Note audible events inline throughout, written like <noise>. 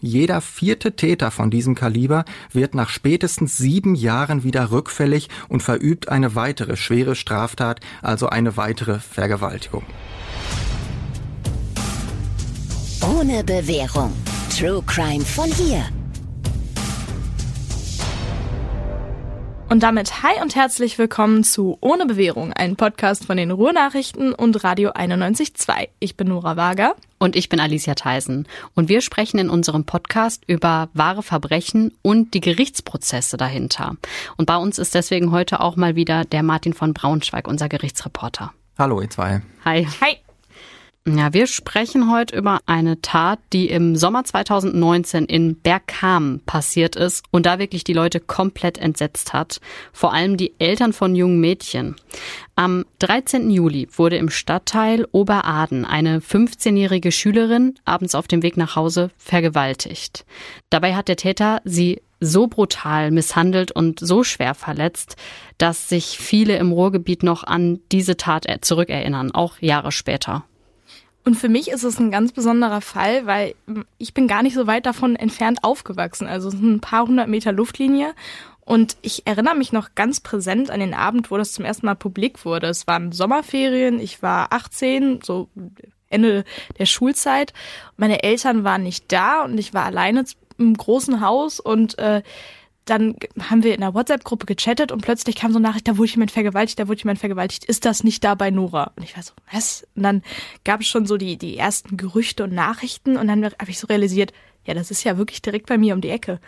Jeder vierte Täter von diesem Kaliber wird nach spätestens sieben Jahren wieder rückfällig und verübt eine weitere schwere Straftat, also eine weitere Vergewaltigung. Ohne Bewährung. True Crime von hier. Und damit hi und herzlich willkommen zu Ohne Bewährung, ein Podcast von den Ruhrnachrichten und Radio 91.2. Ich bin Nora Wager. Und ich bin Alicia Theisen. Und wir sprechen in unserem Podcast über wahre Verbrechen und die Gerichtsprozesse dahinter. Und bei uns ist deswegen heute auch mal wieder der Martin von Braunschweig, unser Gerichtsreporter. Hallo, ihr zwei. Hi. Hi. Ja, wir sprechen heute über eine Tat, die im Sommer 2019 in Bergkamen passiert ist und da wirklich die Leute komplett entsetzt hat. Vor allem die Eltern von jungen Mädchen. Am 13. Juli wurde im Stadtteil Oberaden eine 15-jährige Schülerin abends auf dem Weg nach Hause vergewaltigt. Dabei hat der Täter sie so brutal misshandelt und so schwer verletzt, dass sich viele im Ruhrgebiet noch an diese Tat zurückerinnern, auch Jahre später. Und für mich ist es ein ganz besonderer Fall, weil ich bin gar nicht so weit davon entfernt aufgewachsen. Also es sind ein paar hundert Meter Luftlinie. Und ich erinnere mich noch ganz präsent an den Abend, wo das zum ersten Mal publik wurde. Es waren Sommerferien, ich war 18, so Ende der Schulzeit. Meine Eltern waren nicht da und ich war alleine im großen Haus und äh, dann haben wir in der WhatsApp-Gruppe gechattet und plötzlich kam so eine Nachricht, da wurde jemand vergewaltigt, da wurde jemand vergewaltigt. Ist das nicht da bei Nora? Und ich war so, was? Und dann gab es schon so die, die ersten Gerüchte und Nachrichten und dann habe ich so realisiert, ja, das ist ja wirklich direkt bei mir um die Ecke.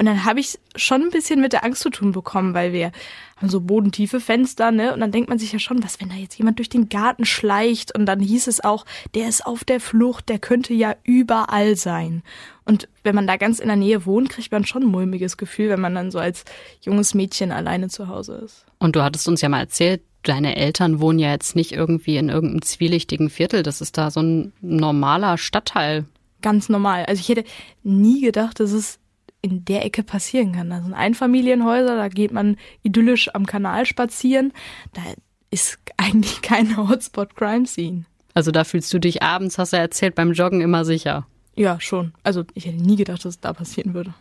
Und dann habe ich schon ein bisschen mit der Angst zu tun bekommen, weil wir haben so bodentiefe Fenster, ne? Und dann denkt man sich ja schon, was, wenn da jetzt jemand durch den Garten schleicht? Und dann hieß es auch, der ist auf der Flucht, der könnte ja überall sein. Und wenn man da ganz in der Nähe wohnt, kriegt man schon ein mulmiges Gefühl, wenn man dann so als junges Mädchen alleine zu Hause ist. Und du hattest uns ja mal erzählt, deine Eltern wohnen ja jetzt nicht irgendwie in irgendeinem zwielichtigen Viertel. Das ist da so ein normaler Stadtteil. Ganz normal. Also ich hätte nie gedacht, dass es in der Ecke passieren kann. Da sind Einfamilienhäuser, da geht man idyllisch am Kanal spazieren. Da ist eigentlich <laughs> kein Hotspot Crime Scene. Also da fühlst du dich abends, hast du erzählt, beim Joggen immer sicher. Ja, schon. Also ich hätte nie gedacht, dass es da passieren würde.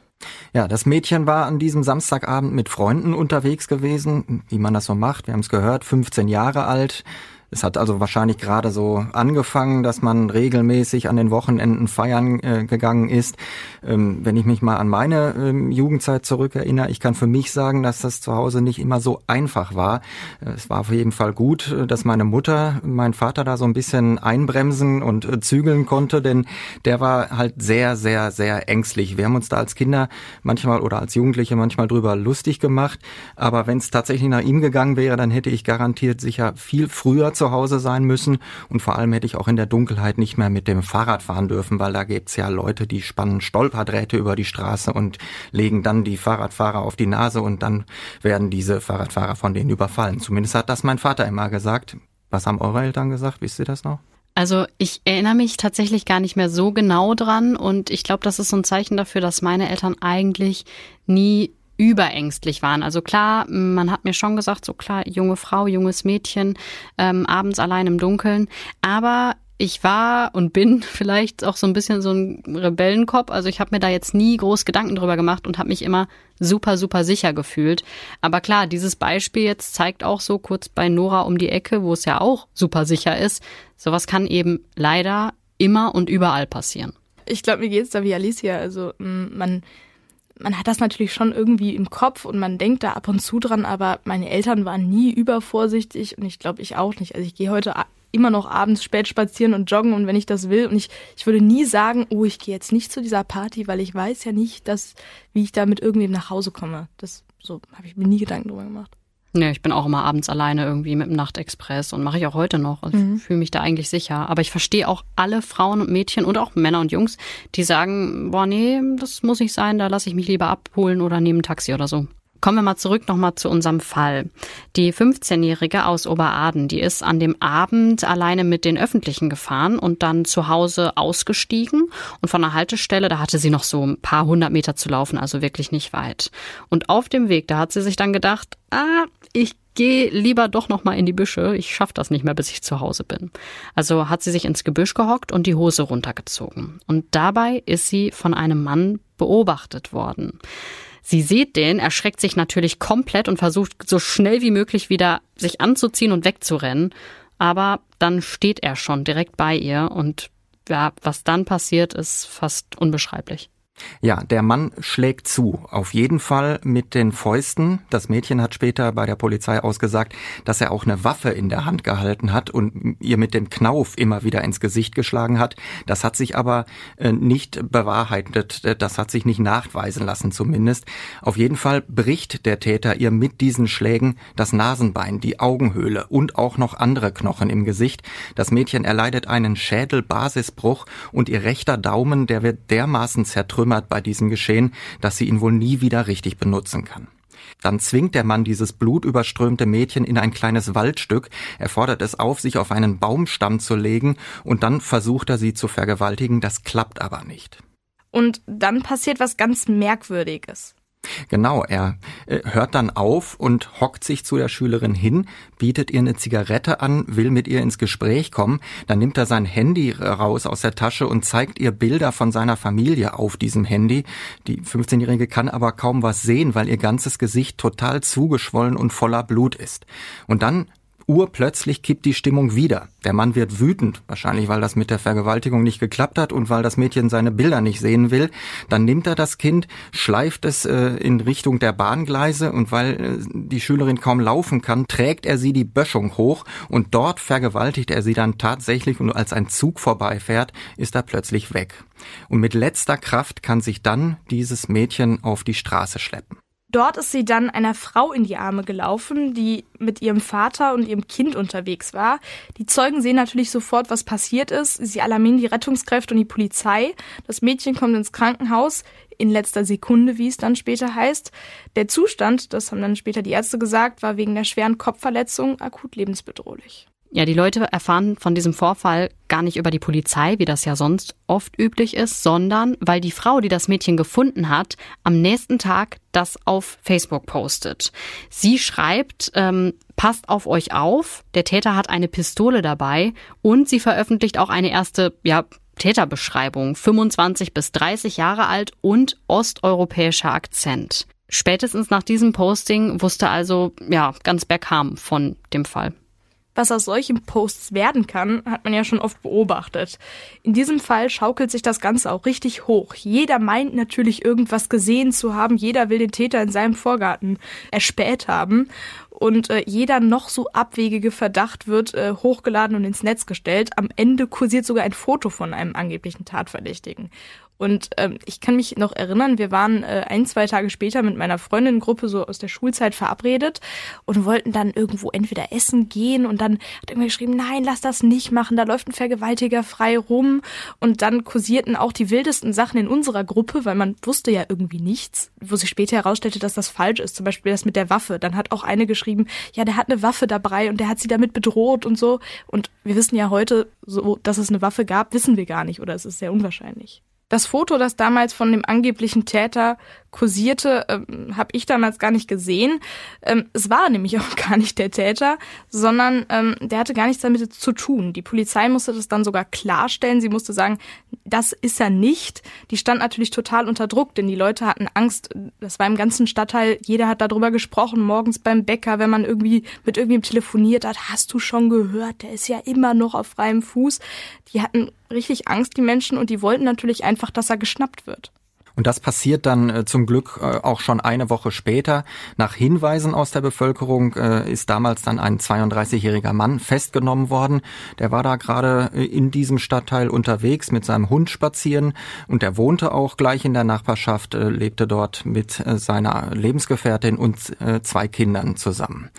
Ja, das Mädchen war an diesem Samstagabend mit Freunden unterwegs gewesen, wie man das so macht. Wir haben es gehört, 15 Jahre alt. Es hat also wahrscheinlich gerade so angefangen, dass man regelmäßig an den Wochenenden feiern äh, gegangen ist. Ähm, wenn ich mich mal an meine ähm, Jugendzeit zurückerinnere, ich kann für mich sagen, dass das zu Hause nicht immer so einfach war. Äh, es war auf jeden Fall gut, äh, dass meine Mutter, mein Vater da so ein bisschen einbremsen und äh, zügeln konnte, denn der war halt sehr, sehr, sehr ängstlich. Wir haben uns da als Kinder manchmal oder als Jugendliche manchmal drüber lustig gemacht. Aber wenn es tatsächlich nach ihm gegangen wäre, dann hätte ich garantiert sicher viel früher zu Hause sein müssen und vor allem hätte ich auch in der Dunkelheit nicht mehr mit dem Fahrrad fahren dürfen, weil da gibt's ja Leute, die spannen Stolperdrähte über die Straße und legen dann die Fahrradfahrer auf die Nase und dann werden diese Fahrradfahrer von denen überfallen. Zumindest hat das mein Vater immer gesagt. Was haben eure Eltern gesagt? Wisst ihr das noch? Also ich erinnere mich tatsächlich gar nicht mehr so genau dran und ich glaube, das ist so ein Zeichen dafür, dass meine Eltern eigentlich nie überängstlich waren. Also klar, man hat mir schon gesagt, so klar, junge Frau, junges Mädchen, ähm, abends allein im Dunkeln. Aber ich war und bin <laughs> vielleicht auch so ein bisschen so ein Rebellenkopf. Also ich habe mir da jetzt nie groß Gedanken drüber gemacht und habe mich immer super, super sicher gefühlt. Aber klar, dieses Beispiel jetzt zeigt auch so kurz bei Nora um die Ecke, wo es ja auch super sicher ist. Sowas kann eben leider immer und überall passieren. Ich glaube, mir geht's da wie Alicia. Also man man hat das natürlich schon irgendwie im Kopf und man denkt da ab und zu dran, aber meine Eltern waren nie übervorsichtig und ich glaube ich auch nicht. Also ich gehe heute immer noch abends spät spazieren und joggen und wenn ich das will und ich, ich würde nie sagen, oh, ich gehe jetzt nicht zu dieser Party, weil ich weiß ja nicht, dass, wie ich da mit irgendwem nach Hause komme. Das, so habe ich mir nie Gedanken drüber gemacht. Ja, ich bin auch immer abends alleine irgendwie mit dem Nachtexpress und mache ich auch heute noch. Also mhm. fühle mich da eigentlich sicher. Aber ich verstehe auch alle Frauen und Mädchen und auch Männer und Jungs, die sagen, boah, nee, das muss nicht sein, da lasse ich mich lieber abholen oder nehme ein Taxi oder so. Kommen wir mal zurück nochmal zu unserem Fall. Die 15-Jährige aus Oberaden, die ist an dem Abend alleine mit den Öffentlichen gefahren und dann zu Hause ausgestiegen und von der Haltestelle, da hatte sie noch so ein paar hundert Meter zu laufen, also wirklich nicht weit. Und auf dem Weg, da hat sie sich dann gedacht, ah, ich gehe lieber doch noch mal in die Büsche, ich schaffe das nicht mehr, bis ich zu Hause bin. Also hat sie sich ins Gebüsch gehockt und die Hose runtergezogen. Und dabei ist sie von einem Mann beobachtet worden. Sie sieht den, erschreckt sich natürlich komplett und versucht so schnell wie möglich wieder sich anzuziehen und wegzurennen. Aber dann steht er schon direkt bei ihr und ja, was dann passiert, ist fast unbeschreiblich. Ja, der Mann schlägt zu. Auf jeden Fall mit den Fäusten. Das Mädchen hat später bei der Polizei ausgesagt, dass er auch eine Waffe in der Hand gehalten hat und ihr mit dem Knauf immer wieder ins Gesicht geschlagen hat. Das hat sich aber äh, nicht bewahrheitet. Das hat sich nicht nachweisen lassen zumindest. Auf jeden Fall bricht der Täter ihr mit diesen Schlägen das Nasenbein, die Augenhöhle und auch noch andere Knochen im Gesicht. Das Mädchen erleidet einen Schädelbasisbruch und ihr rechter Daumen, der wird dermaßen zertrümmert, verkümmert bei diesem Geschehen, dass sie ihn wohl nie wieder richtig benutzen kann. Dann zwingt der Mann dieses blutüberströmte Mädchen in ein kleines Waldstück, er fordert es auf, sich auf einen Baumstamm zu legen, und dann versucht er sie zu vergewaltigen, das klappt aber nicht. Und dann passiert was ganz Merkwürdiges. Genau, er äh, hört dann auf und hockt sich zu der Schülerin hin, bietet ihr eine Zigarette an, will mit ihr ins Gespräch kommen, dann nimmt er sein Handy raus aus der Tasche und zeigt ihr Bilder von seiner Familie auf diesem Handy. Die 15-Jährige kann aber kaum was sehen, weil ihr ganzes Gesicht total zugeschwollen und voller Blut ist. Und dann urplötzlich kippt die Stimmung wieder. Der Mann wird wütend, wahrscheinlich weil das mit der Vergewaltigung nicht geklappt hat und weil das Mädchen seine Bilder nicht sehen will. Dann nimmt er das Kind, schleift es äh, in Richtung der Bahngleise und weil äh, die Schülerin kaum laufen kann, trägt er sie die Böschung hoch und dort vergewaltigt er sie dann tatsächlich und als ein Zug vorbeifährt, ist er plötzlich weg. Und mit letzter Kraft kann sich dann dieses Mädchen auf die Straße schleppen. Dort ist sie dann einer Frau in die Arme gelaufen, die mit ihrem Vater und ihrem Kind unterwegs war. Die Zeugen sehen natürlich sofort, was passiert ist. Sie alarmieren die Rettungskräfte und die Polizei. Das Mädchen kommt ins Krankenhaus in letzter Sekunde, wie es dann später heißt. Der Zustand, das haben dann später die Ärzte gesagt, war wegen der schweren Kopfverletzung akut lebensbedrohlich. Ja, die Leute erfahren von diesem Vorfall gar nicht über die Polizei, wie das ja sonst oft üblich ist, sondern weil die Frau, die das Mädchen gefunden hat, am nächsten Tag das auf Facebook postet. Sie schreibt, ähm, passt auf euch auf, der Täter hat eine Pistole dabei und sie veröffentlicht auch eine erste, ja, Täterbeschreibung, 25 bis 30 Jahre alt und osteuropäischer Akzent. Spätestens nach diesem Posting wusste also, ja, ganz Beckham von dem Fall. Was aus solchen Posts werden kann, hat man ja schon oft beobachtet. In diesem Fall schaukelt sich das Ganze auch richtig hoch. Jeder meint natürlich irgendwas gesehen zu haben, jeder will den Täter in seinem Vorgarten erspäht haben und äh, jeder noch so abwegige Verdacht wird äh, hochgeladen und ins Netz gestellt. Am Ende kursiert sogar ein Foto von einem angeblichen Tatverdächtigen. Und ähm, ich kann mich noch erinnern, wir waren äh, ein, zwei Tage später mit meiner Freundin-Gruppe so aus der Schulzeit verabredet und wollten dann irgendwo entweder essen gehen und dann hat irgendwer geschrieben, nein, lass das nicht machen, da läuft ein Vergewaltiger frei rum. Und dann kursierten auch die wildesten Sachen in unserer Gruppe, weil man wusste ja irgendwie nichts, wo sich später herausstellte, dass das falsch ist. Zum Beispiel das mit der Waffe. Dann hat auch eine geschrieben, ja, der hat eine Waffe dabei und der hat sie damit bedroht und so. Und wir wissen ja heute, so, dass es eine Waffe gab, wissen wir gar nicht oder es ist sehr unwahrscheinlich. Das Foto, das damals von dem angeblichen Täter kursierte, ähm, habe ich damals gar nicht gesehen. Ähm, es war nämlich <laughs> auch gar nicht der Täter, sondern ähm, der hatte gar nichts damit zu tun. Die Polizei musste das dann sogar klarstellen. Sie musste sagen, das ist er nicht. Die stand natürlich total unter Druck, denn die Leute hatten Angst. Das war im ganzen Stadtteil, jeder hat darüber gesprochen, morgens beim Bäcker, wenn man irgendwie mit irgendjemandem telefoniert hat, hast du schon gehört, der ist ja immer noch auf freiem Fuß. Die hatten richtig Angst, die Menschen, und die wollten natürlich einfach, dass er geschnappt wird. Und das passiert dann äh, zum Glück äh, auch schon eine Woche später. Nach Hinweisen aus der Bevölkerung äh, ist damals dann ein 32-jähriger Mann festgenommen worden. Der war da gerade in diesem Stadtteil unterwegs mit seinem Hund spazieren und der wohnte auch gleich in der Nachbarschaft, lebte dort mit seiner Lebensgefährtin und zwei Kindern zusammen.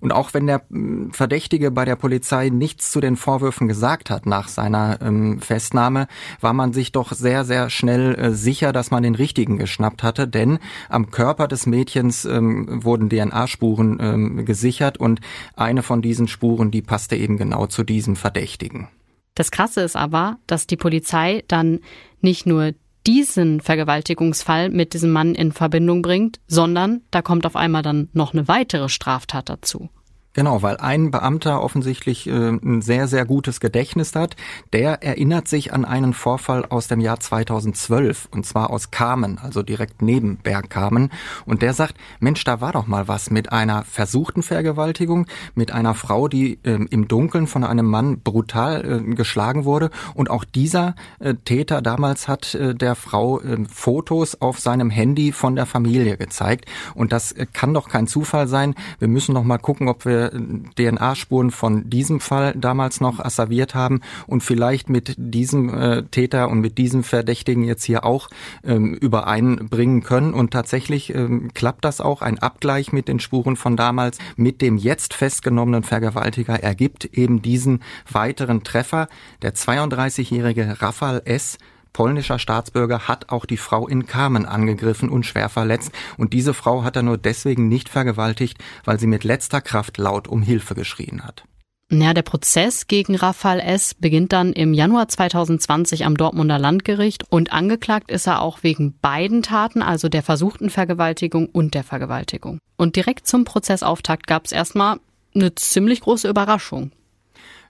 Und auch wenn der Verdächtige bei der Polizei nichts zu den Vorwürfen gesagt hat nach seiner ähm, Festnahme, war man sich doch sehr, sehr schnell sicher, dass man den richtigen geschnappt hatte, denn am Körper des Mädchens ähm, wurden DNA-Spuren ähm, gesichert und eine von diesen Spuren, die passte eben genau zu diesem Verdächtigen. Das Krasse ist aber, dass die Polizei dann nicht nur diesen Vergewaltigungsfall mit diesem Mann in Verbindung bringt, sondern da kommt auf einmal dann noch eine weitere Straftat dazu. Genau, weil ein Beamter offensichtlich äh, ein sehr, sehr gutes Gedächtnis hat. Der erinnert sich an einen Vorfall aus dem Jahr 2012 und zwar aus Kamen, also direkt neben Bergkamen. Und der sagt, Mensch, da war doch mal was mit einer versuchten Vergewaltigung, mit einer Frau, die äh, im Dunkeln von einem Mann brutal äh, geschlagen wurde. Und auch dieser äh, Täter damals hat der Frau äh, Fotos auf seinem Handy von der Familie gezeigt. Und das kann doch kein Zufall sein. Wir müssen noch mal gucken, ob wir DNA-Spuren von diesem Fall damals noch asserviert haben und vielleicht mit diesem äh, Täter und mit diesem Verdächtigen jetzt hier auch ähm, übereinbringen können. Und tatsächlich ähm, klappt das auch. Ein Abgleich mit den Spuren von damals mit dem jetzt festgenommenen Vergewaltiger ergibt eben diesen weiteren Treffer. Der 32-jährige Rafal S polnischer Staatsbürger hat auch die Frau in Kamen angegriffen und schwer verletzt. Und diese Frau hat er nur deswegen nicht vergewaltigt, weil sie mit letzter Kraft laut um Hilfe geschrien hat. Ja, der Prozess gegen Rafael S. beginnt dann im Januar 2020 am Dortmunder Landgericht und angeklagt ist er auch wegen beiden Taten, also der versuchten Vergewaltigung und der Vergewaltigung. Und direkt zum Prozessauftakt gab es erstmal eine ziemlich große Überraschung.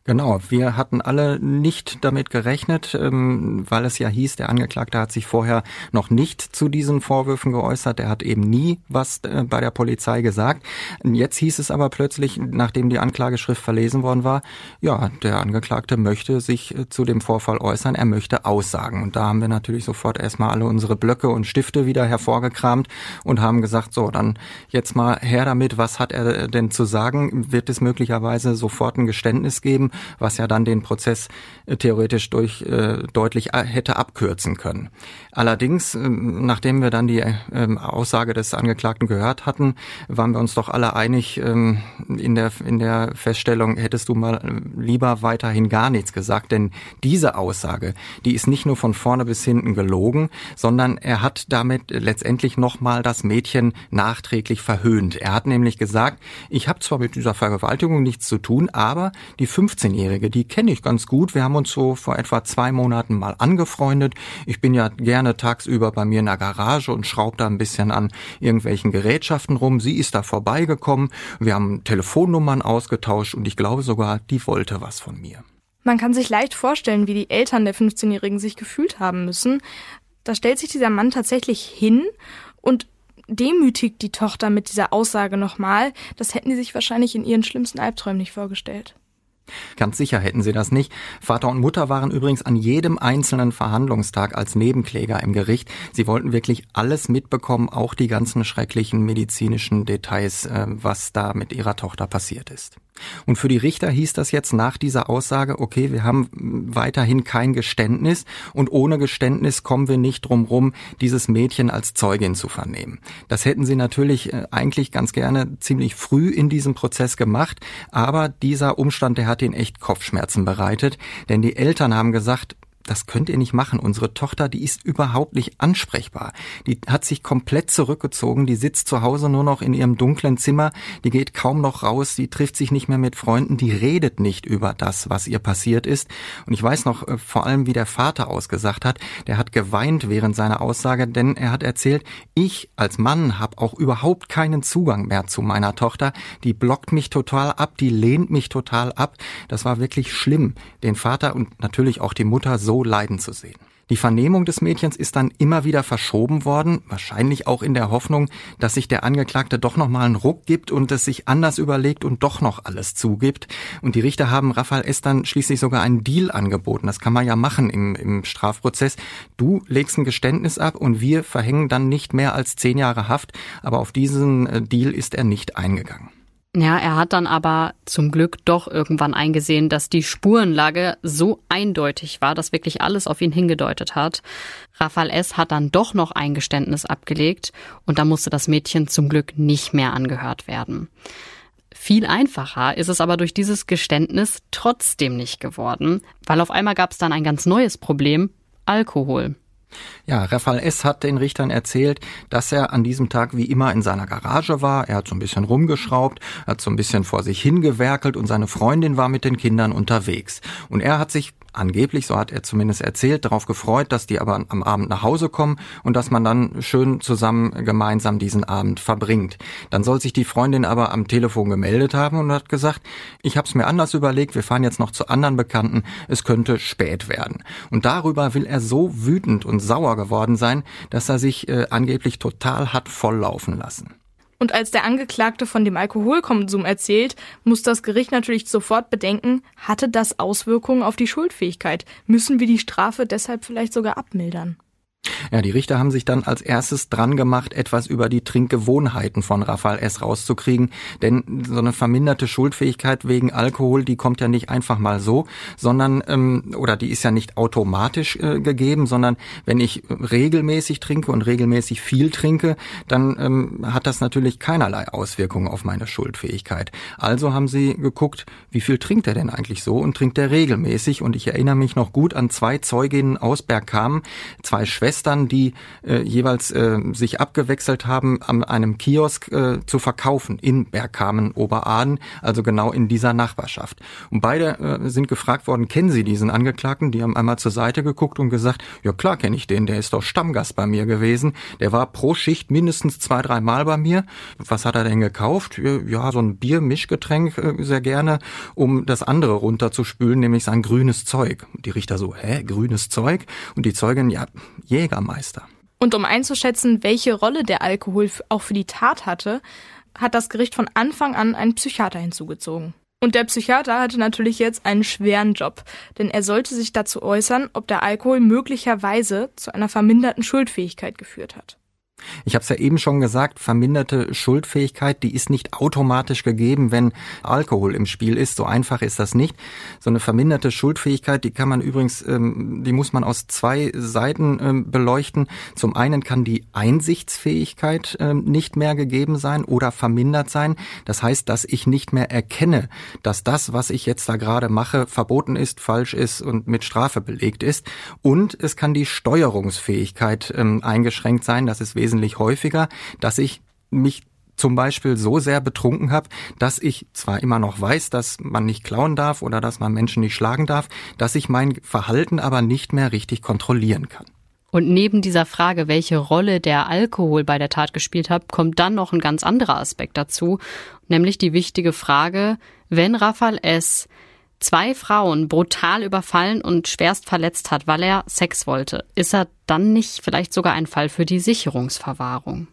Genau, wir hatten alle nicht damit gerechnet, ähm, weil es ja hieß, der Angeklagte hat sich vorher noch nicht zu diesen Vorwürfen geäußert. Er hat eben nie was äh, bei der Polizei gesagt. Jetzt hieß es aber plötzlich, nachdem die Anklageschrift verlesen worden war, ja, der Angeklagte möchte sich äh, zu dem Vorfall äußern, er möchte aussagen. Und da haben wir natürlich sofort erstmal alle unsere Blöcke und Stifte wieder hervorgekramt und haben gesagt, so, dann jetzt mal her damit, was hat er denn zu sagen? Wird es möglicherweise sofort ein Geständnis geben? Was ja dann den Prozess äh, theoretisch durch äh, deutlich äh, hätte abkürzen können. Allerdings, äh, nachdem wir dann die äh, Aussage des Angeklagten gehört hatten, waren wir uns doch alle einig ähm, in der in der Feststellung, hättest du mal äh, lieber weiterhin gar nichts gesagt, denn diese Aussage, die ist nicht nur von vorne bis hinten gelogen, sondern er hat damit letztendlich nochmal das Mädchen nachträglich verhöhnt. Er hat nämlich gesagt, ich habe zwar mit dieser Vergewaltigung nichts zu tun, aber die 15 15-Jährige, die kenne ich ganz gut. Wir haben uns so vor etwa zwei Monaten mal angefreundet. Ich bin ja gerne tagsüber bei mir in der Garage und schraube da ein bisschen an irgendwelchen Gerätschaften rum. Sie ist da vorbeigekommen. Wir haben Telefonnummern ausgetauscht und ich glaube sogar, die wollte was von mir. Man kann sich leicht vorstellen, wie die Eltern der 15-Jährigen sich gefühlt haben müssen. Da stellt sich dieser Mann tatsächlich hin und demütigt die Tochter mit dieser Aussage nochmal. Das hätten die sich wahrscheinlich in ihren schlimmsten Albträumen nicht vorgestellt. Ganz sicher hätten sie das nicht. Vater und Mutter waren übrigens an jedem einzelnen Verhandlungstag als Nebenkläger im Gericht. Sie wollten wirklich alles mitbekommen, auch die ganzen schrecklichen medizinischen Details, äh, was da mit ihrer Tochter passiert ist. Und für die Richter hieß das jetzt nach dieser Aussage, okay, wir haben weiterhin kein Geständnis und ohne Geständnis kommen wir nicht drum rum, dieses Mädchen als Zeugin zu vernehmen. Das hätten sie natürlich äh, eigentlich ganz gerne ziemlich früh in diesem Prozess gemacht, aber dieser Umstand, der hat ihnen echt Kopfschmerzen bereitet, denn die Eltern haben gesagt, das könnt ihr nicht machen. Unsere Tochter, die ist überhaupt nicht ansprechbar. Die hat sich komplett zurückgezogen, die sitzt zu Hause nur noch in ihrem dunklen Zimmer, die geht kaum noch raus, die trifft sich nicht mehr mit Freunden, die redet nicht über das, was ihr passiert ist. Und ich weiß noch äh, vor allem, wie der Vater ausgesagt hat, der hat geweint während seiner Aussage, denn er hat erzählt, ich als Mann habe auch überhaupt keinen Zugang mehr zu meiner Tochter, die blockt mich total ab, die lehnt mich total ab. Das war wirklich schlimm, den Vater und natürlich auch die Mutter so leiden zu sehen. Die Vernehmung des Mädchens ist dann immer wieder verschoben worden, wahrscheinlich auch in der Hoffnung, dass sich der Angeklagte doch noch mal einen Ruck gibt und es sich anders überlegt und doch noch alles zugibt. Und die Richter haben Raphael S. dann schließlich sogar einen Deal angeboten. Das kann man ja machen im, im Strafprozess. Du legst ein Geständnis ab und wir verhängen dann nicht mehr als zehn Jahre Haft. Aber auf diesen äh, Deal ist er nicht eingegangen. Ja, er hat dann aber zum Glück doch irgendwann eingesehen, dass die Spurenlage so eindeutig war, dass wirklich alles auf ihn hingedeutet hat. Rafael S. hat dann doch noch ein Geständnis abgelegt und da musste das Mädchen zum Glück nicht mehr angehört werden. Viel einfacher ist es aber durch dieses Geständnis trotzdem nicht geworden, weil auf einmal gab es dann ein ganz neues Problem, Alkohol. Ja, Rafael S. hat den Richtern erzählt, dass er an diesem Tag wie immer in seiner Garage war. Er hat so ein bisschen rumgeschraubt, hat so ein bisschen vor sich hingewerkelt und seine Freundin war mit den Kindern unterwegs. Und er hat sich angeblich, so hat er zumindest erzählt, darauf gefreut, dass die aber am Abend nach Hause kommen und dass man dann schön zusammen gemeinsam diesen Abend verbringt. Dann soll sich die Freundin aber am Telefon gemeldet haben und hat gesagt, ich habe es mir anders überlegt, wir fahren jetzt noch zu anderen Bekannten, es könnte spät werden. Und darüber will er so wütend und sauer geworden sein, dass er sich äh, angeblich total hat volllaufen lassen. Und als der Angeklagte von dem Alkoholkonsum erzählt, muss das Gericht natürlich sofort bedenken, hatte das Auswirkungen auf die Schuldfähigkeit? Müssen wir die Strafe deshalb vielleicht sogar abmildern? Ja, die Richter haben sich dann als erstes dran gemacht, etwas über die Trinkgewohnheiten von Rafael S. rauszukriegen. Denn so eine verminderte Schuldfähigkeit wegen Alkohol, die kommt ja nicht einfach mal so, sondern, ähm, oder die ist ja nicht automatisch äh, gegeben, sondern wenn ich regelmäßig trinke und regelmäßig viel trinke, dann ähm, hat das natürlich keinerlei Auswirkungen auf meine Schuldfähigkeit. Also haben sie geguckt, wie viel trinkt er denn eigentlich so und trinkt er regelmäßig? Und ich erinnere mich noch gut an zwei Zeuginnen aus Bergkamen, zwei Schwestern, Schwestern, die äh, jeweils äh, sich abgewechselt haben, an einem Kiosk äh, zu verkaufen in Bergkamen, Oberaden, also genau in dieser Nachbarschaft. Und beide äh, sind gefragt worden, kennen Sie diesen Angeklagten? Die haben einmal zur Seite geguckt und gesagt, ja klar kenne ich den, der ist doch Stammgast bei mir gewesen. Der war pro Schicht mindestens zwei, drei Mal bei mir. Was hat er denn gekauft? Ja, so ein Bier-Mischgetränk äh, sehr gerne, um das andere runterzuspülen, nämlich sein grünes Zeug. Die Richter so, hä, grünes Zeug? Und die Zeugin, ja, je Jägermeister. Und um einzuschätzen, welche Rolle der Alkohol auch für die Tat hatte, hat das Gericht von Anfang an einen Psychiater hinzugezogen. Und der Psychiater hatte natürlich jetzt einen schweren Job, denn er sollte sich dazu äußern, ob der Alkohol möglicherweise zu einer verminderten Schuldfähigkeit geführt hat. Ich habe es ja eben schon gesagt, verminderte Schuldfähigkeit, die ist nicht automatisch gegeben, wenn Alkohol im Spiel ist. So einfach ist das nicht. So eine verminderte Schuldfähigkeit, die kann man übrigens, ähm, die muss man aus zwei Seiten ähm, beleuchten. Zum einen kann die Einsichtsfähigkeit ähm, nicht mehr gegeben sein oder vermindert sein. Das heißt, dass ich nicht mehr erkenne, dass das, was ich jetzt da gerade mache, verboten ist, falsch ist und mit Strafe belegt ist. Und es kann die Steuerungsfähigkeit eingeschränkt sein. Das ist wesentlich häufiger, dass ich mich zum Beispiel so sehr betrunken habe, dass ich zwar immer noch weiß, dass man nicht klauen darf oder dass man Menschen nicht schlagen darf, dass ich mein Verhalten aber nicht mehr richtig kontrollieren kann. Und neben dieser Frage, welche Rolle der Alkohol bei der Tat gespielt hat, kommt dann noch ein ganz anderer Aspekt dazu, nämlich die wichtige Frage, wenn Rafael S zwei Frauen brutal überfallen und schwerst verletzt hat, weil er Sex wollte, ist er dann nicht vielleicht sogar ein Fall für die Sicherungsverwahrung?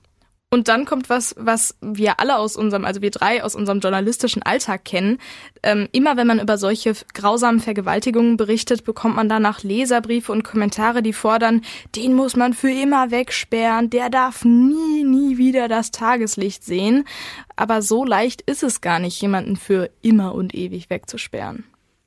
Und dann kommt was, was wir alle aus unserem, also wir drei aus unserem journalistischen Alltag kennen. Ähm, immer wenn man über solche grausamen Vergewaltigungen berichtet, bekommt man danach Leserbriefe und Kommentare, die fordern, den muss man für immer wegsperren, der darf nie, nie wieder das Tageslicht sehen. Aber so leicht ist es gar nicht, jemanden für immer und ewig wegzusperren.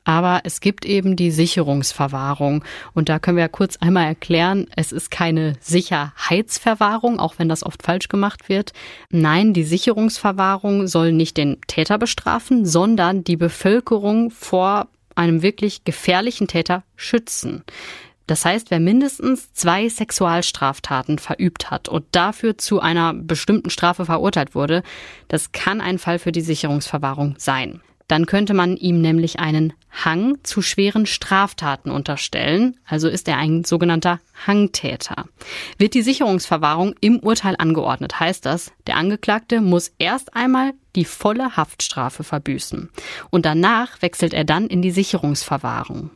Aber es gibt eben die Sicherungsverwahrung. Und da können wir ja kurz einmal erklären, es ist keine Sicherheitsverwahrung, auch wenn das oft falsch gemacht wird. Nein, die Sicherungsverwahrung soll nicht den Täter bestrafen, sondern die Bevölkerung vor einem wirklich gefährlichen Täter schützen. Das heißt, wer mindestens zwei Sexualstraftaten verübt hat und dafür zu einer bestimmten Strafe verurteilt wurde, das kann ein Fall für die Sicherungsverwahrung sein. Dann könnte man ihm nämlich einen Hang zu schweren Straftaten unterstellen, also ist er ein sogenannter Hangtäter. Wird die Sicherungsverwahrung im Urteil angeordnet, heißt das, der Angeklagte muss erst einmal die volle Haftstrafe verbüßen und danach wechselt er dann in die Sicherungsverwahrung.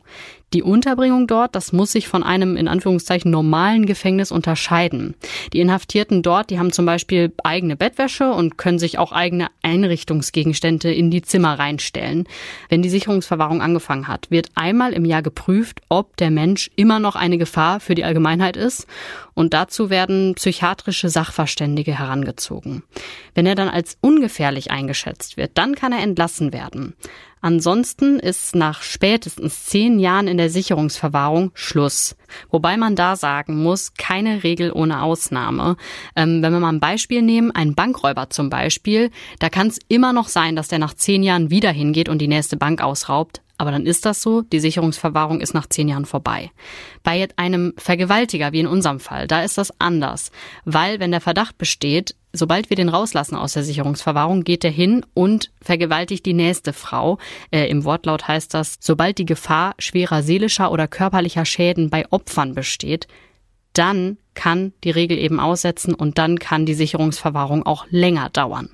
Die Unterbringung dort, das muss sich von einem in Anführungszeichen normalen Gefängnis unterscheiden. Die Inhaftierten dort, die haben zum Beispiel eigene Bettwäsche und können sich auch eigene Einrichtungsgegenstände in die Zimmer reinstellen. Wenn die Sicherungsverwahrung angefangen hat, wird einmal im Jahr geprüft, ob der Mensch immer noch eine Gefahr für die Allgemeinheit ist. Und dazu werden psychiatrische Sachverständige herangezogen. Wenn er dann als ungefährlich eingeschätzt wird, dann kann er entlassen werden. Ansonsten ist nach spätestens zehn Jahren in der Sicherungsverwahrung Schluss. Wobei man da sagen muss, keine Regel ohne Ausnahme. Ähm, wenn wir mal ein Beispiel nehmen, ein Bankräuber zum Beispiel, da kann es immer noch sein, dass der nach zehn Jahren wieder hingeht und die nächste Bank ausraubt. Aber dann ist das so, die Sicherungsverwahrung ist nach zehn Jahren vorbei. Bei einem Vergewaltiger, wie in unserem Fall, da ist das anders, weil wenn der Verdacht besteht, sobald wir den rauslassen aus der Sicherungsverwahrung, geht er hin und vergewaltigt die nächste Frau. Äh, Im Wortlaut heißt das, sobald die Gefahr schwerer seelischer oder körperlicher Schäden bei Opfern besteht, dann kann die Regel eben aussetzen und dann kann die Sicherungsverwahrung auch länger dauern.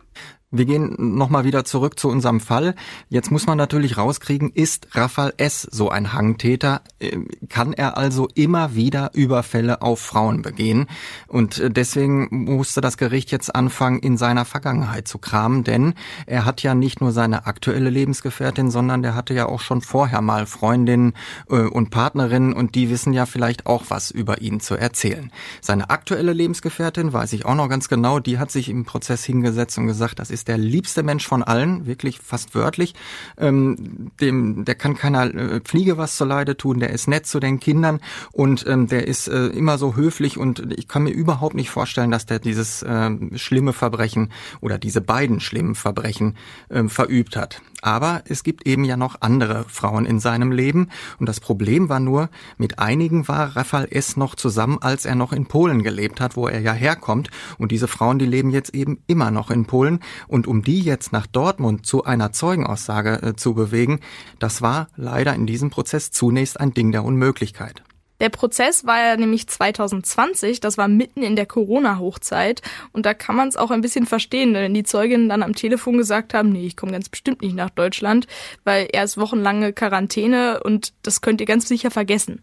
Wir gehen nochmal wieder zurück zu unserem Fall. Jetzt muss man natürlich rauskriegen, ist Rafael S. so ein Hangtäter? Ähm, kann er also immer wieder Überfälle auf Frauen begehen? Und äh, deswegen musste das Gericht jetzt anfangen, in seiner Vergangenheit zu kramen, denn er hat ja nicht nur seine aktuelle Lebensgefährtin, sondern der hatte ja auch schon vorher mal Freundinnen äh, und Partnerinnen und die wissen ja vielleicht auch was über ihn zu erzählen. Seine aktuelle Lebensgefährtin, weiß ich auch noch ganz genau, die hat sich im Prozess hingesetzt und gesagt, das ist ist der liebste Mensch von allen, wirklich fast wörtlich. Ähm, dem, der kann keiner äh, Fliege was zuleide tun, der ist nett zu den Kindern und ähm, der ist äh, immer so höflich und ich kann mir überhaupt nicht vorstellen, dass der dieses äh, schlimme Verbrechen oder diese beiden schlimmen Verbrechen äh, verübt hat. Aber es gibt eben ja noch andere Frauen in seinem Leben. Und das Problem war nur, mit einigen war Raphael S. noch zusammen, als er noch in Polen gelebt hat, wo er ja herkommt. Und diese Frauen, die leben jetzt eben immer noch in Polen. Und um die jetzt nach Dortmund zu einer Zeugenaussage äh, zu bewegen, das war leider in diesem Prozess zunächst ein Ding der Unmöglichkeit. Der Prozess war ja nämlich 2020, das war mitten in der Corona-Hochzeit und da kann man es auch ein bisschen verstehen, wenn die Zeuginnen dann am Telefon gesagt haben, nee, ich komme ganz bestimmt nicht nach Deutschland, weil er ist wochenlange Quarantäne und das könnt ihr ganz sicher vergessen.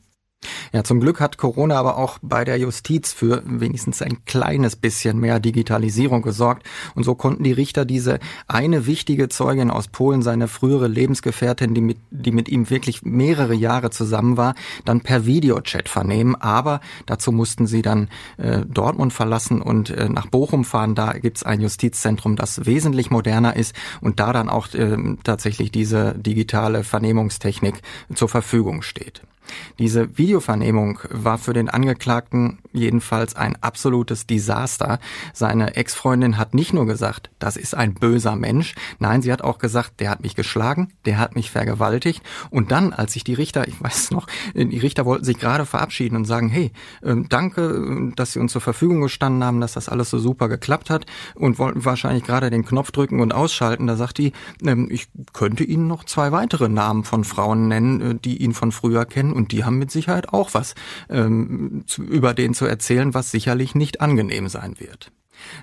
Ja, zum Glück hat Corona aber auch bei der Justiz für wenigstens ein kleines bisschen mehr Digitalisierung gesorgt. Und so konnten die Richter diese eine wichtige Zeugin aus Polen, seine frühere Lebensgefährtin, die mit, die mit ihm wirklich mehrere Jahre zusammen war, dann per Videochat vernehmen. Aber dazu mussten sie dann äh, Dortmund verlassen und äh, nach Bochum fahren. Da gibt's ein Justizzentrum, das wesentlich moderner ist und da dann auch äh, tatsächlich diese digitale Vernehmungstechnik zur Verfügung steht. Diese Videovernehmung war für den Angeklagten jedenfalls ein absolutes Desaster. Seine Ex-Freundin hat nicht nur gesagt, das ist ein böser Mensch, nein, sie hat auch gesagt, der hat mich geschlagen, der hat mich vergewaltigt. Und dann, als sich die Richter, ich weiß noch, die Richter wollten sich gerade verabschieden und sagen, hey, ähm, danke, dass Sie uns zur Verfügung gestanden haben, dass das alles so super geklappt hat und wollten wahrscheinlich gerade den Knopf drücken und ausschalten. Da sagt die, ähm, ich könnte Ihnen noch zwei weitere Namen von Frauen nennen, äh, die ihn von früher kennen und die haben mit Sicherheit auch was ähm, zu, über den zu erzählen, was sicherlich nicht angenehm sein wird.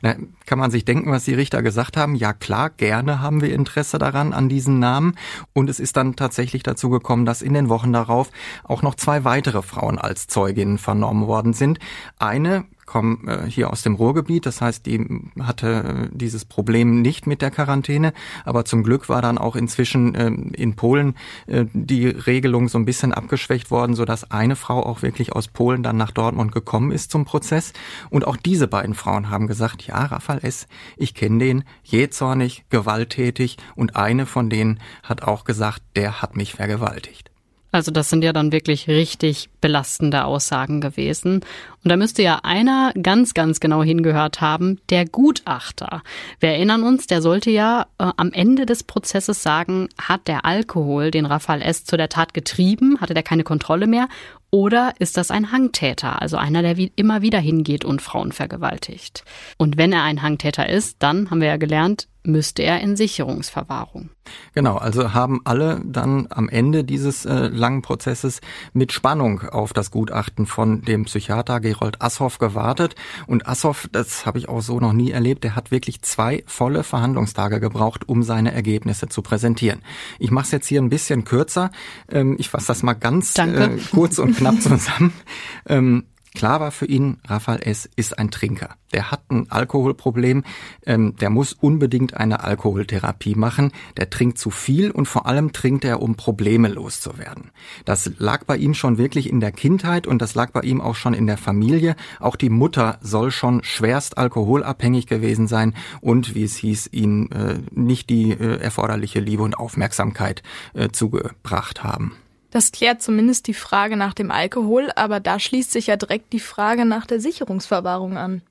Na, kann man sich denken, was die Richter gesagt haben? Ja klar, gerne haben wir Interesse daran, an diesen Namen. Und es ist dann tatsächlich dazu gekommen, dass in den Wochen darauf auch noch zwei weitere Frauen als Zeuginnen vernommen worden sind. Eine kommen äh, hier aus dem Ruhrgebiet, das heißt, die hatte äh, dieses Problem nicht mit der Quarantäne, aber zum Glück war dann auch inzwischen äh, in Polen äh, die Regelung so ein bisschen abgeschwächt worden, so dass eine Frau auch wirklich aus Polen dann nach Dortmund gekommen ist zum Prozess und auch diese beiden Frauen haben gesagt, ja, Raphael S., ich kenne den, jähzornig, gewalttätig und eine von denen hat auch gesagt, der hat mich vergewaltigt. Also das sind ja dann wirklich richtig belastende Aussagen gewesen. Und da müsste ja einer ganz, ganz genau hingehört haben, der Gutachter. Wir erinnern uns, der sollte ja äh, am Ende des Prozesses sagen, hat der Alkohol den Raphael S. zu der Tat getrieben, hatte der keine Kontrolle mehr oder ist das ein Hangtäter, also einer, der wie immer wieder hingeht und Frauen vergewaltigt? Und wenn er ein Hangtäter ist, dann haben wir ja gelernt, müsste er in Sicherungsverwahrung. Genau, also haben alle dann am Ende dieses äh, langen Prozesses mit Spannung auf das Gutachten von dem Psychiater Gerold Ashoff gewartet. Und Ashoff, das habe ich auch so noch nie erlebt, der hat wirklich zwei volle Verhandlungstage gebraucht, um seine Ergebnisse zu präsentieren. Ich mache es jetzt hier ein bisschen kürzer. Ähm, ich fasse das mal ganz äh, kurz und knapp zusammen. <laughs> Ähm, Klar war für ihn, Raphael S. ist ein Trinker. Der hat ein Alkoholproblem, ähm, der muss unbedingt eine Alkoholtherapie machen. Der trinkt zu viel und vor allem trinkt er, um Probleme loszuwerden. Das lag bei ihm schon wirklich in der Kindheit und das lag bei ihm auch schon in der Familie. Auch die Mutter soll schon schwerst alkoholabhängig gewesen sein und, wie es hieß, ihn äh, nicht die äh, erforderliche Liebe und Aufmerksamkeit äh, zugebracht haben. Das klärt zumindest die Frage nach dem Alkohol, aber da schließt sich ja direkt die Frage nach der Sicherungsverwahrung an.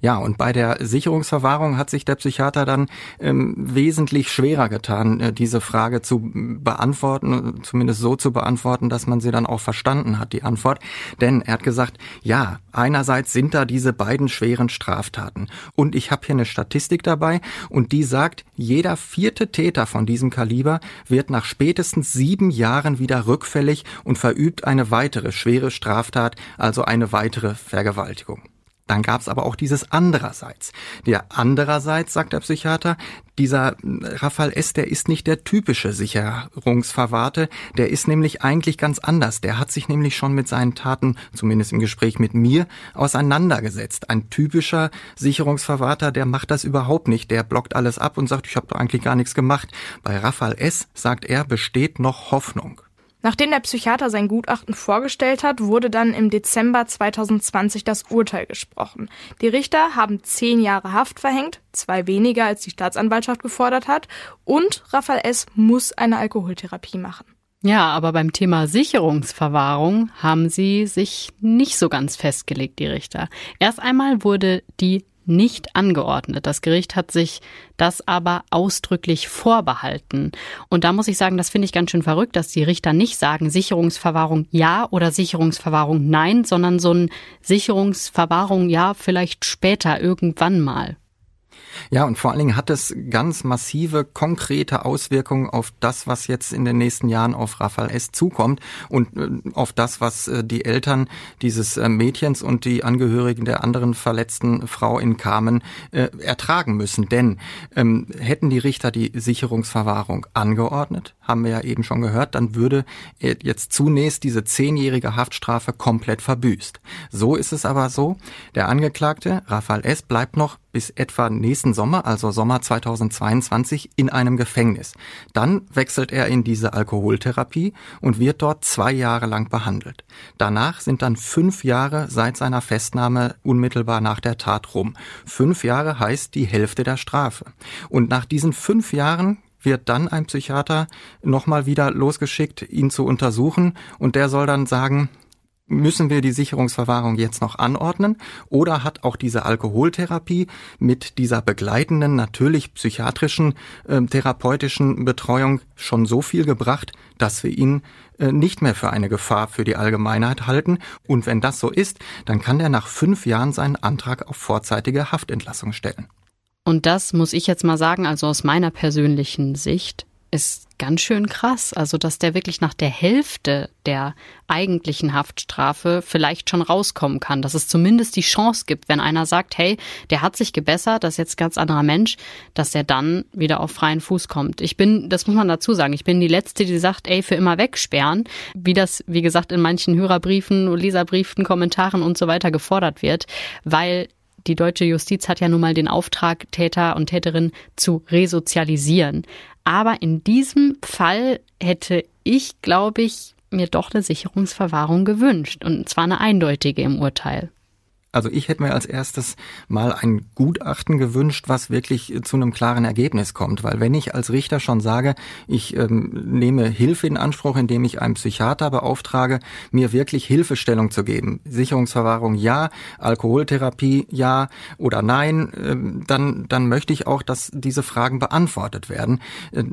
Ja, und bei der Sicherungsverwahrung hat sich der Psychiater dann ähm, wesentlich schwerer getan, äh, diese Frage zu beantworten, zumindest so zu beantworten, dass man sie dann auch verstanden hat, die Antwort. Denn er hat gesagt, ja, einerseits sind da diese beiden schweren Straftaten. Und ich habe hier eine Statistik dabei und die sagt, jeder vierte Täter von diesem Kaliber wird nach spätestens sieben Jahren wieder rückfällig und verübt eine weitere schwere Straftat, also eine weitere Vergewaltigung. Dann gab es aber auch dieses andererseits. Der andererseits, sagt der Psychiater, dieser Rafael S., der ist nicht der typische Sicherungsverwahrte, der ist nämlich eigentlich ganz anders. Der hat sich nämlich schon mit seinen Taten, zumindest im Gespräch mit mir, auseinandergesetzt. Ein typischer Sicherungsverwahrter, der macht das überhaupt nicht. Der blockt alles ab und sagt, ich habe doch eigentlich gar nichts gemacht. Bei Rafael S., sagt er, besteht noch Hoffnung. Nachdem der Psychiater sein Gutachten vorgestellt hat, wurde dann im Dezember 2020 das Urteil gesprochen. Die Richter haben zehn Jahre Haft verhängt, zwei weniger als die Staatsanwaltschaft gefordert hat, und Raphael S. muss eine Alkoholtherapie machen. Ja, aber beim Thema Sicherungsverwahrung haben sie sich nicht so ganz festgelegt, die Richter. Erst einmal wurde die nicht angeordnet. Das Gericht hat sich das aber ausdrücklich vorbehalten. Und da muss ich sagen, das finde ich ganz schön verrückt, dass die Richter nicht sagen Sicherungsverwahrung ja oder Sicherungsverwahrung nein, sondern so ein Sicherungsverwahrung ja vielleicht später irgendwann mal. Ja, und vor allen Dingen hat es ganz massive, konkrete Auswirkungen auf das, was jetzt in den nächsten Jahren auf Rafael S. zukommt und äh, auf das, was äh, die Eltern dieses äh, Mädchens und die Angehörigen der anderen verletzten Frau in Kamen äh, ertragen müssen. Denn ähm, hätten die Richter die Sicherungsverwahrung angeordnet, haben wir ja eben schon gehört, dann würde jetzt zunächst diese zehnjährige Haftstrafe komplett verbüßt. So ist es aber so, der Angeklagte Rafael S. bleibt noch bis etwa nächsten Sommer, also Sommer 2022, in einem Gefängnis. Dann wechselt er in diese Alkoholtherapie und wird dort zwei Jahre lang behandelt. Danach sind dann fünf Jahre seit seiner Festnahme unmittelbar nach der Tat rum. Fünf Jahre heißt die Hälfte der Strafe. Und nach diesen fünf Jahren wird dann ein Psychiater nochmal wieder losgeschickt, ihn zu untersuchen und der soll dann sagen, müssen wir die Sicherungsverwahrung jetzt noch anordnen oder hat auch diese Alkoholtherapie mit dieser begleitenden, natürlich psychiatrischen, äh, therapeutischen Betreuung schon so viel gebracht, dass wir ihn äh, nicht mehr für eine Gefahr für die Allgemeinheit halten. Und wenn das so ist, dann kann er nach fünf Jahren seinen Antrag auf vorzeitige Haftentlassung stellen. Und das muss ich jetzt mal sagen, also aus meiner persönlichen Sicht, ist ganz schön krass. Also, dass der wirklich nach der Hälfte der eigentlichen Haftstrafe vielleicht schon rauskommen kann. Dass es zumindest die Chance gibt, wenn einer sagt, hey, der hat sich gebessert, das ist jetzt ganz anderer Mensch, dass der dann wieder auf freien Fuß kommt. Ich bin, das muss man dazu sagen, ich bin die Letzte, die sagt, ey, für immer wegsperren, wie das, wie gesagt, in manchen Hörerbriefen, Leserbriefen, Kommentaren und so weiter gefordert wird, weil die deutsche Justiz hat ja nun mal den Auftrag, Täter und Täterinnen zu resozialisieren. Aber in diesem Fall hätte ich, glaube ich, mir doch eine Sicherungsverwahrung gewünscht. Und zwar eine eindeutige im Urteil. Also ich hätte mir als erstes mal ein Gutachten gewünscht, was wirklich zu einem klaren Ergebnis kommt. Weil wenn ich als Richter schon sage, ich ähm, nehme Hilfe in Anspruch, indem ich einen Psychiater beauftrage, mir wirklich Hilfestellung zu geben, Sicherungsverwahrung ja, Alkoholtherapie ja oder nein, ähm, dann, dann möchte ich auch, dass diese Fragen beantwortet werden. Äh,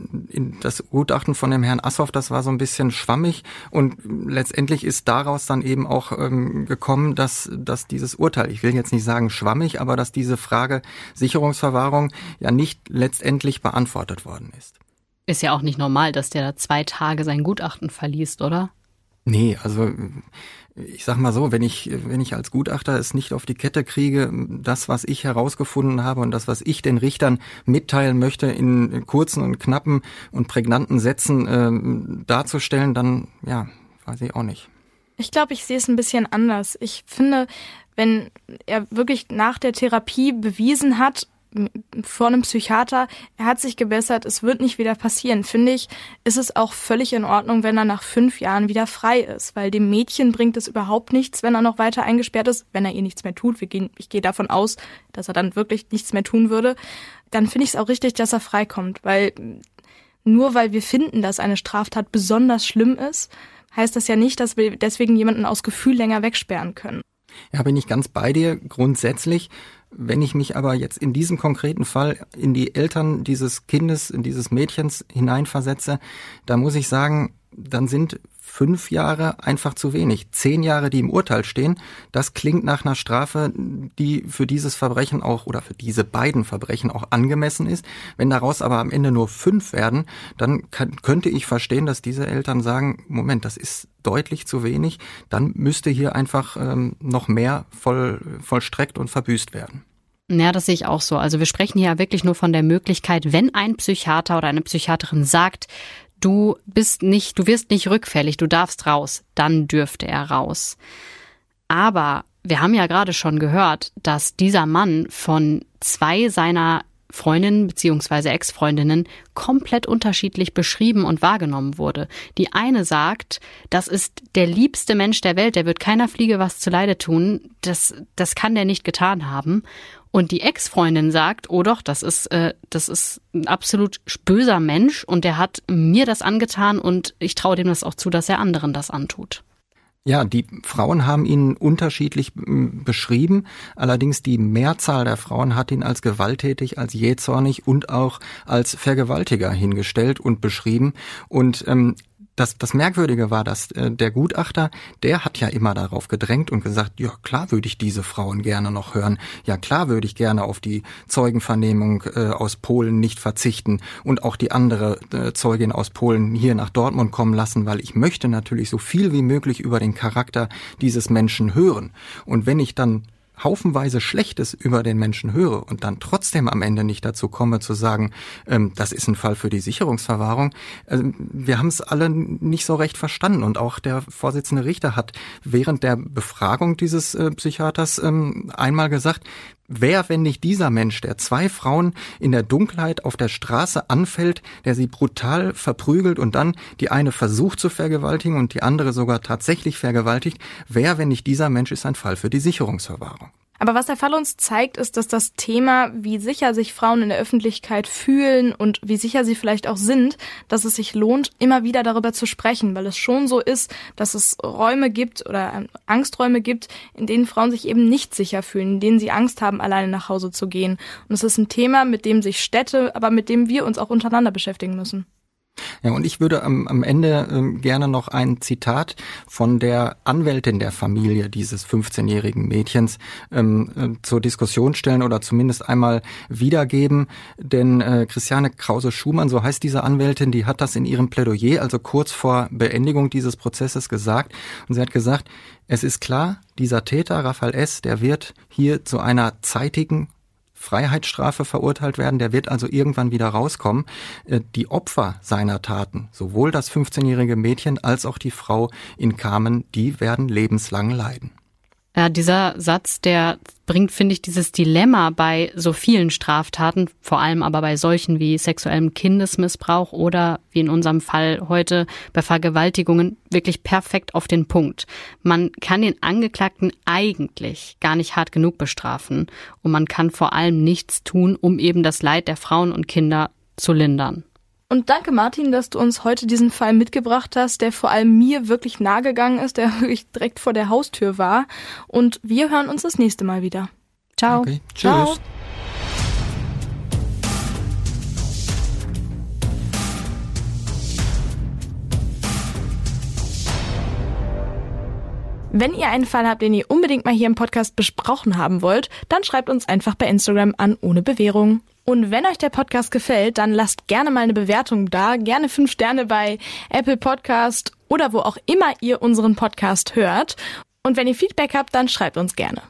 das Gutachten von dem Herrn Assoff, das war so ein bisschen schwammig und letztendlich ist daraus dann eben auch ähm, gekommen, dass, dass dieses Urteil Urteil, ich will jetzt nicht sagen schwammig, aber dass diese Frage Sicherungsverwahrung ja nicht letztendlich beantwortet worden ist. Ist ja auch nicht normal, dass der da zwei Tage sein Gutachten verliest, oder? Nee, also ich sag mal so, wenn ich, wenn ich als Gutachter es nicht auf die Kette kriege, das, was ich herausgefunden habe und das, was ich den Richtern mitteilen möchte, in kurzen und knappen und prägnanten Sätzen äh, darzustellen, dann ja, weiß ich auch nicht. Ich glaube, ich sehe es ein bisschen anders. Ich finde, wenn er wirklich nach der Therapie bewiesen hat, vor einem Psychiater, er hat sich gebessert, es wird nicht wieder passieren, finde ich, ist es auch völlig in Ordnung, wenn er nach fünf Jahren wieder frei ist, weil dem Mädchen bringt es überhaupt nichts, wenn er noch weiter eingesperrt ist, wenn er ihr nichts mehr tut. Wir gehen, ich gehe davon aus, dass er dann wirklich nichts mehr tun würde. Dann finde ich es auch richtig, dass er freikommt, weil nur weil wir finden, dass eine Straftat besonders schlimm ist, heißt das ja nicht, dass wir deswegen jemanden aus Gefühl länger wegsperren können. Ja, bin ich ganz bei dir grundsätzlich. Wenn ich mich aber jetzt in diesem konkreten Fall in die Eltern dieses Kindes, in dieses Mädchens hineinversetze, da muss ich sagen, dann sind fünf Jahre einfach zu wenig. Zehn Jahre, die im Urteil stehen, das klingt nach einer Strafe, die für dieses Verbrechen auch oder für diese beiden Verbrechen auch angemessen ist. Wenn daraus aber am Ende nur fünf werden, dann kann, könnte ich verstehen, dass diese Eltern sagen, Moment, das ist deutlich zu wenig, dann müsste hier einfach ähm, noch mehr voll, vollstreckt und verbüßt werden. Ja, das sehe ich auch so. Also wir sprechen hier wirklich nur von der Möglichkeit, wenn ein Psychiater oder eine Psychiaterin sagt, du bist nicht, du wirst nicht rückfällig, du darfst raus, dann dürfte er raus. Aber wir haben ja gerade schon gehört, dass dieser Mann von zwei seiner Freundinnen bzw. Ex-Freundinnen komplett unterschiedlich beschrieben und wahrgenommen wurde. Die eine sagt, das ist der liebste Mensch der Welt, der wird keiner Fliege was zuleide tun, das, das kann der nicht getan haben. Und die Ex-Freundin sagt, oh doch, das ist, äh, das ist ein absolut böser Mensch und der hat mir das angetan und ich traue dem das auch zu, dass er anderen das antut. Ja, die Frauen haben ihn unterschiedlich beschrieben. Allerdings die Mehrzahl der Frauen hat ihn als gewalttätig, als jähzornig und auch als Vergewaltiger hingestellt und beschrieben. Und ähm, das, das Merkwürdige war, dass äh, der Gutachter, der hat ja immer darauf gedrängt und gesagt, ja klar würde ich diese Frauen gerne noch hören, ja klar würde ich gerne auf die Zeugenvernehmung äh, aus Polen nicht verzichten und auch die andere äh, Zeugin aus Polen hier nach Dortmund kommen lassen, weil ich möchte natürlich so viel wie möglich über den Charakter dieses Menschen hören. Und wenn ich dann haufenweise Schlechtes über den Menschen höre und dann trotzdem am Ende nicht dazu komme zu sagen, ähm, das ist ein Fall für die Sicherungsverwahrung, äh, wir haben es alle nicht so recht verstanden. Und auch der Vorsitzende Richter hat während der Befragung dieses äh, Psychiaters ähm, einmal gesagt, Wer, wenn nicht dieser Mensch, der zwei Frauen in der Dunkelheit auf der Straße anfällt, der sie brutal verprügelt und dann die eine versucht zu vergewaltigen und die andere sogar tatsächlich vergewaltigt, wer, wenn nicht dieser Mensch, ist ein Fall für die Sicherungsverwahrung. Aber was der Fall uns zeigt, ist, dass das Thema, wie sicher sich Frauen in der Öffentlichkeit fühlen und wie sicher sie vielleicht auch sind, dass es sich lohnt, immer wieder darüber zu sprechen, weil es schon so ist, dass es Räume gibt oder ähm, Angsträume gibt, in denen Frauen sich eben nicht sicher fühlen, in denen sie Angst haben, alleine nach Hause zu gehen. Und es ist ein Thema, mit dem sich Städte, aber mit dem wir uns auch untereinander beschäftigen müssen. Ja, und ich würde am, am Ende ähm, gerne noch ein Zitat von der Anwältin der Familie dieses 15-jährigen Mädchens ähm, äh, zur Diskussion stellen oder zumindest einmal wiedergeben. Denn äh, Christiane Krause-Schumann, so heißt diese Anwältin, die hat das in ihrem Plädoyer, also kurz vor Beendigung dieses Prozesses gesagt. Und sie hat gesagt, es ist klar, dieser Täter, Raphael S., der wird hier zu einer zeitigen Freiheitsstrafe verurteilt werden, der wird also irgendwann wieder rauskommen. Äh, die Opfer seiner Taten, sowohl das 15-jährige Mädchen als auch die Frau in Kamen, die werden lebenslang leiden. Ja, dieser Satz, der bringt, finde ich, dieses Dilemma bei so vielen Straftaten, vor allem aber bei solchen wie sexuellem Kindesmissbrauch oder wie in unserem Fall heute bei Vergewaltigungen wirklich perfekt auf den Punkt. Man kann den Angeklagten eigentlich gar nicht hart genug bestrafen und man kann vor allem nichts tun, um eben das Leid der Frauen und Kinder zu lindern. Und danke Martin, dass du uns heute diesen Fall mitgebracht hast, der vor allem mir wirklich nahe gegangen ist, der <laughs> wirklich direkt vor der Haustür war. Und wir hören uns das nächste Mal wieder. Ciao. Okay. Tschüss. Ciao. Wenn ihr einen Fall habt, den ihr unbedingt mal hier im Podcast besprochen haben wollt, dann schreibt uns einfach bei Instagram an ohne Bewährung. Und wenn euch der Podcast gefällt, dann lasst gerne mal eine Bewertung da, gerne fünf Sterne bei Apple Podcast oder wo auch immer ihr unseren Podcast hört. Und wenn ihr Feedback habt, dann schreibt uns gerne.